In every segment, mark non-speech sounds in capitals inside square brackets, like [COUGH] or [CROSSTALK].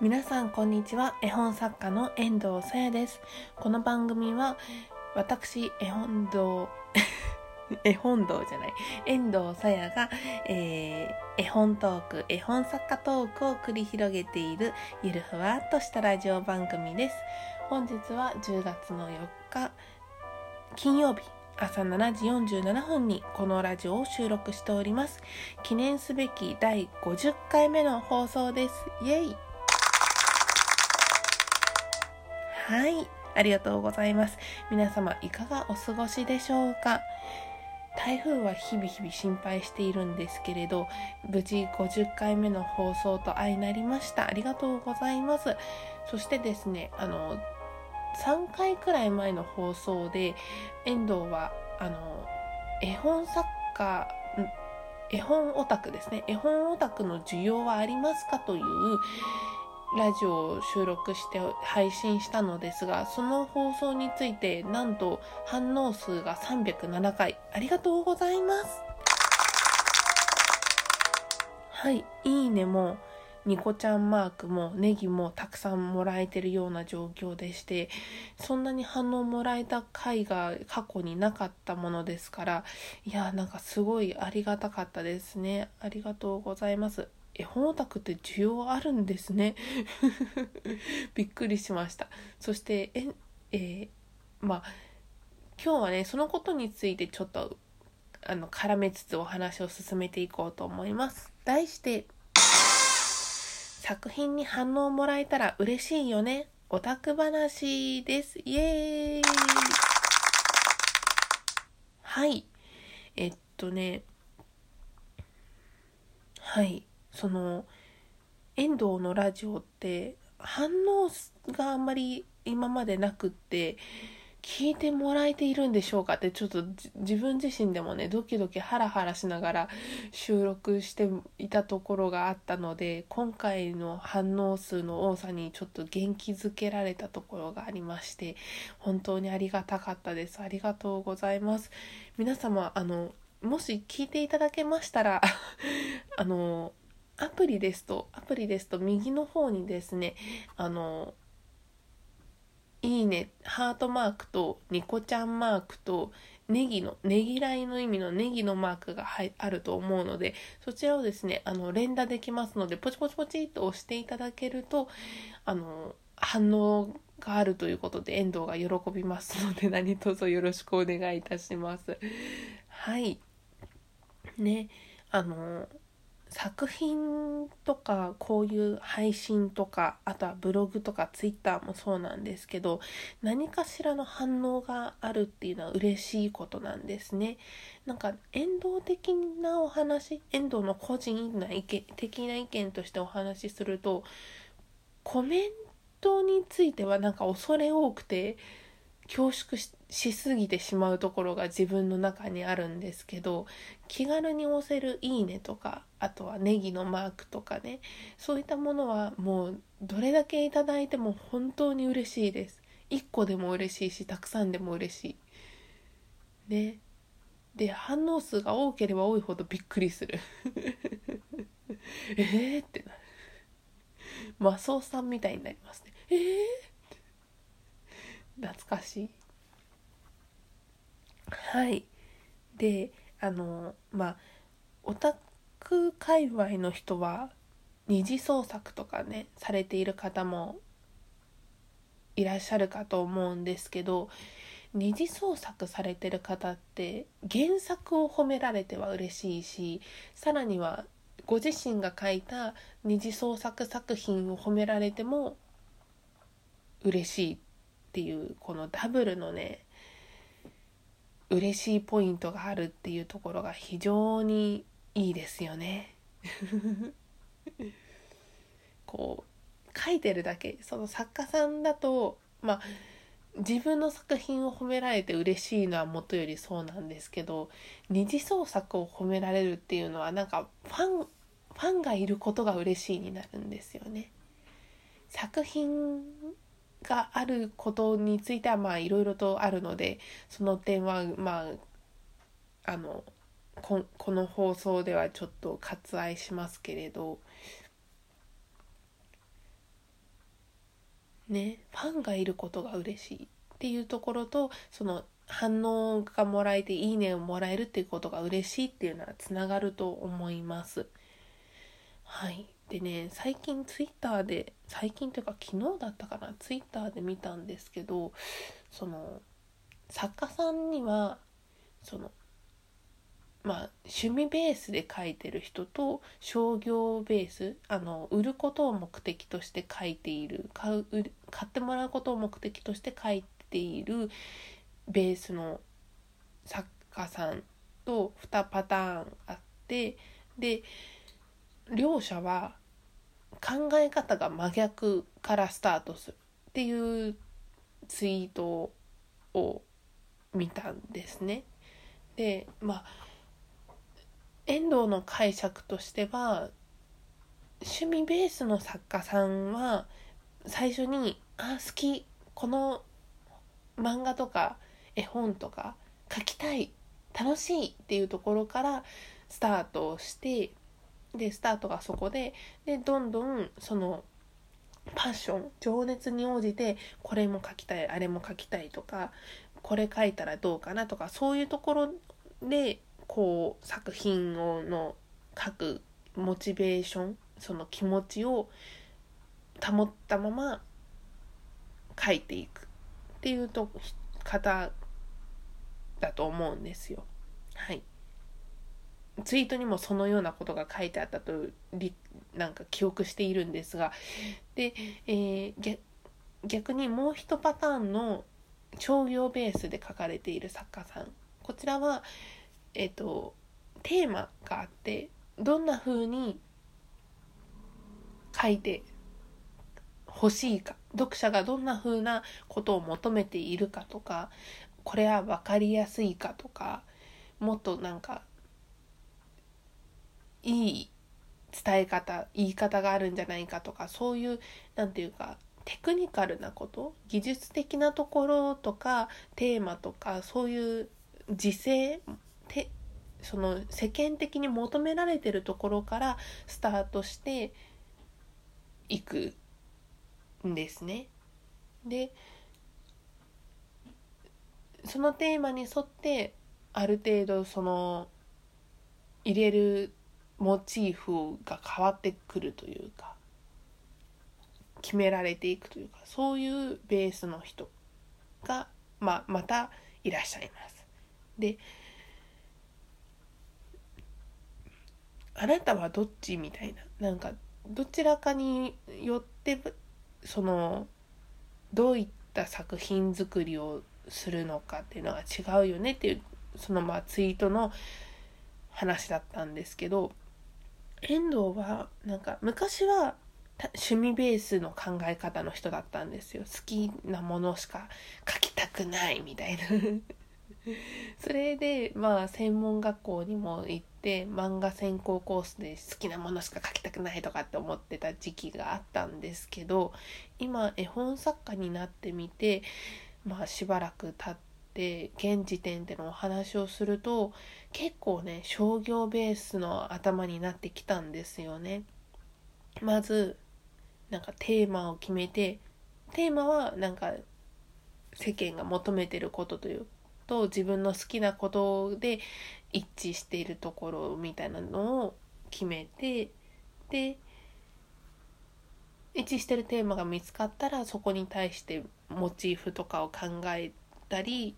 皆さんこんにちは。絵本作家の遠藤さやです。この番組は私 [LAUGHS] 絵本堂絵本堂じゃない。遠藤さやが、えー、絵本トーク絵本作家トークを繰り広げているゆるふわっとしたラジオ番組です。本日は10月の4日金曜日朝7時47分にこのラジオを収録しております。記念すべき第50回目の放送です。イエイ。はい。ありがとうございます。皆様いかがお過ごしでしょうか？台風は日々日々心配しているんですけれど無事50回目の放送と相なりました。ありがとうございます。そしてですねあの3回くらい前の放送で遠藤はあの絵本作家絵本オタクですね。絵本オタクの需要はありますか？というラジオを収録して配信したのですがその放送についてなんと反応数が307回。ありがとうございます。はい。いいねもニコちゃんマークもネギもたくさんもらえてるような状況でしてそんなに反応もらえた回が過去になかったものですからいやなんかすごいありがたかったですね。ありがとうございます。絵本オタクって需要あるんですね [LAUGHS] びっくりしましたそしてえ、えー、まあ今日はねそのことについてちょっとあの絡めつつお話を進めていこうと思います題して作品に反応もらえたら嬉しいよね。オタク話です。イエーイはい。えっとね、はい。その、遠藤のラジオって反応があんまり今までなくって、聞いてもらえているんでしょうかってちょっと自分自身でもねドキドキハラハラしながら収録していたところがあったので今回の反応数の多さにちょっと元気づけられたところがありまして本当にありがたかったです。ありがとうございます。皆様あのもし聞いていただけましたら [LAUGHS] あのアプリですとアプリですと右の方にですねあのいいね、ハートマークとニコちゃんマークとネギの、ねぎらいの意味のネギのマークがあると思うので、そちらをですね、あの、連打できますので、ポチポチポチっと押していただけると、あの、反応があるということで、遠藤が喜びますので、何卒よろしくお願いいたします。はい。ね、あの、作品とかこういう配信とかあとはブログとかツイッターもそうなんですけど何かしらの反応があるっていうのは嬉しいことなんですね。なんか遠藤的なお話遠藤の個人な意見的な意見としてお話しするとコメントについてはなんか恐れ多くて恐縮ししすぎてしまうところが自分の中にあるんですけど気軽に押せる「いいね」とかあとはネギのマークとかねそういったものはもうどれだけいただいても本当に嬉しいです。1個でも嬉しいしたくさんでも嬉しい。ね。で反応数が多ければ多いほどびっくりする。[LAUGHS] えーってなる。マスオさんみたいになりますね。えー懐かしい。はい。であのまあオタク界隈の人は二次創作とかねされている方もいらっしゃるかと思うんですけど二次創作されてる方って原作を褒められては嬉しいしさらにはご自身が書いた二次創作作品を褒められても嬉しいっていうこのダブルのね嬉しいポイントがあるっていうところが非常にいいですよね。[LAUGHS] こう書いてるだけその作家さんだとまあ自分の作品を褒められて嬉しいのはもとよりそうなんですけど二次創作を褒められるっていうのはなんかファンファンがいることが嬉しいになるんですよね。作品があることについてはまあいろいろとあるのでその点はまああのここの放送ではちょっと割愛しますけれどねファンがいることが嬉しいっていうところとその反応がもらえていいねをもらえるっていうことが嬉しいっていうのはつながると思います。はいでね最近ツイッターで最近というか昨日だったかなツイッターで見たんですけどその作家さんにはそのまあ趣味ベースで書いてる人と商業ベースあの売ることを目的として書いている買う買ってもらうことを目的として書いているベースの作家さんと2パターンあってで両者は考え方が真逆からスタートするっていうツイートを見たんですね。でまあ遠藤の解釈としては趣味ベースの作家さんは最初に「あ好きこの漫画とか絵本とか書きたい楽しい」っていうところからスタートをしてでスタートがそこででどんどんそのパッション情熱に応じてこれも書きたいあれも書きたいとかこれ書いたらどうかなとかそういうところでこう作品をの書くモチベーションその気持ちを保ったまま書いていくっていうと方だと思うんですよ。はい。ツイートにもそのようなことが書いてあったとなんか記憶しているんですがで、えー、逆にもう一パターンの商業ベースで書かれている作家さん。こちらはえっ、ー、とテーマがあってどんな風に書いて欲しいか読者がどんな風なことを求めているかとかこれは分かりやすいかとかもっとなんかいい伝え方言い方があるんじゃないかとかそういう何て言うかテクニカルなこと技術的なところとかテーマとかそういう時勢てその世間的に求められてるところからスタートしていくんですね。でそのテーマに沿ってある程度その入れるモチーフが変わってくるというか決められていくというかそういうベースの人が、まあ、またいらっしゃいます。であなたはどっちみたいななんかどちらかによってそのどういった作品作りをするのかっていうのは違うよねっていうそのまあツイートの話だったんですけど遠藤はなんか昔は趣味ベースの考え方の人だったんですよ。好きなものしか書きたくないみたいな。[LAUGHS] それでまあ専門学校にも行って漫画専攻コースで好きなものしか書きたくないとかって思ってた時期があったんですけど今絵本作家になってみてまあしばらく経って現時点でのお話をすると結構ね商業ベースの頭になってきたんですよね。まずなんかテーマを決めてテーマはなんか世間が求めてることというと自分の好きなことで一致しているところみたいなのを決めてで一致してるテーマが見つかったらそこに対してモチーフとかを考えたり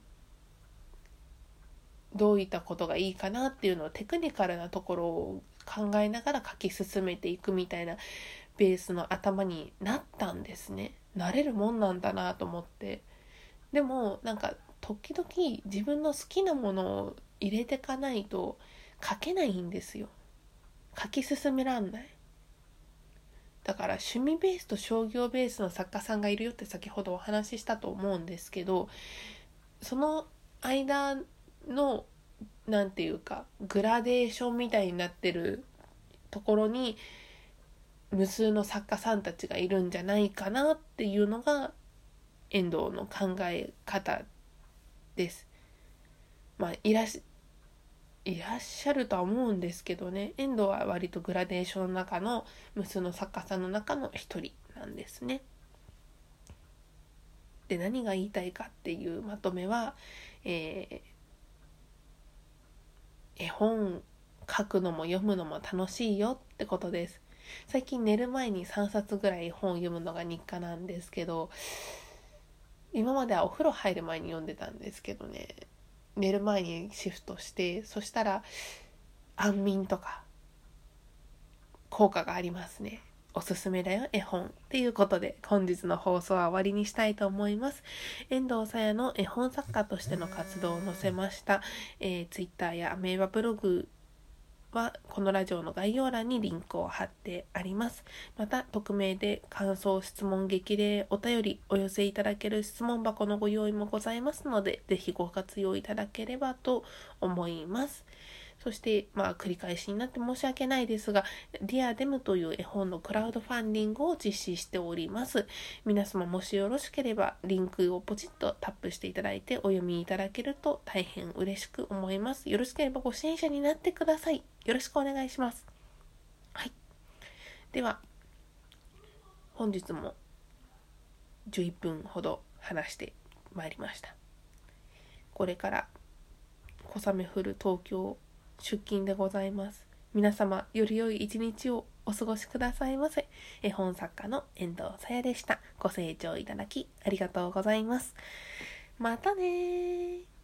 どういったことがいいかなっていうのをテクニカルなところを考えながら書き進めていくみたいなベースの頭になったんですね。なれるもんなんだなと思って。でもなんか時々自分の好きなものを入れてかないと書けないんですよ。書き進めらんない。だから趣味ベースと商業ベースの作家さんがいるよって先ほどお話ししたと思うんですけどその間の何て言うかグラデーションみたいになってるところに無数の作家さんたちがいるんじゃないかなっていうのが遠藤の考え方です。まあいらしいらっしゃるとは思うんですけどね遠藤は割とグラデーションの中の無数の作家さんの中の一人なんですね。で何が言いたいかっていうまとめは、えー、絵本書くのも読むのも楽しいよってことです。最近寝る前に3冊ぐらい本を読むのが日課なんですけど今まではお風呂入る前に読んでたんですけどね寝る前にシフトしてそしたら安眠とか効果がありますねおすすめだよ絵本っていうことで本日の放送は終わりにしたいと思います遠藤さやの絵本作家としての活動を載せました、えー、Twitter や名馬ブログはこのラジオの概要欄にリンクを貼ってあります。また、匿名で感想、質問、激励、お便りお寄せいただける質問箱のご用意もございますので、ぜひご活用いただければと思います。そして、まあ、繰り返しになって申し訳ないですが、ディアデムという絵本のクラウドファンディングを実施しております。皆様もしよろしければ、リンクをポチッとタップしていただいてお読みいただけると大変嬉しく思います。よろしければご支援者になってください。よろしくお願いします。はい。では、本日も11分ほど話してまいりました。これから小雨降る東京出勤でございます。皆様、より良い一日をお過ごしくださいませ。絵本作家の遠藤さやでした。ご清聴いただきありがとうございます。またね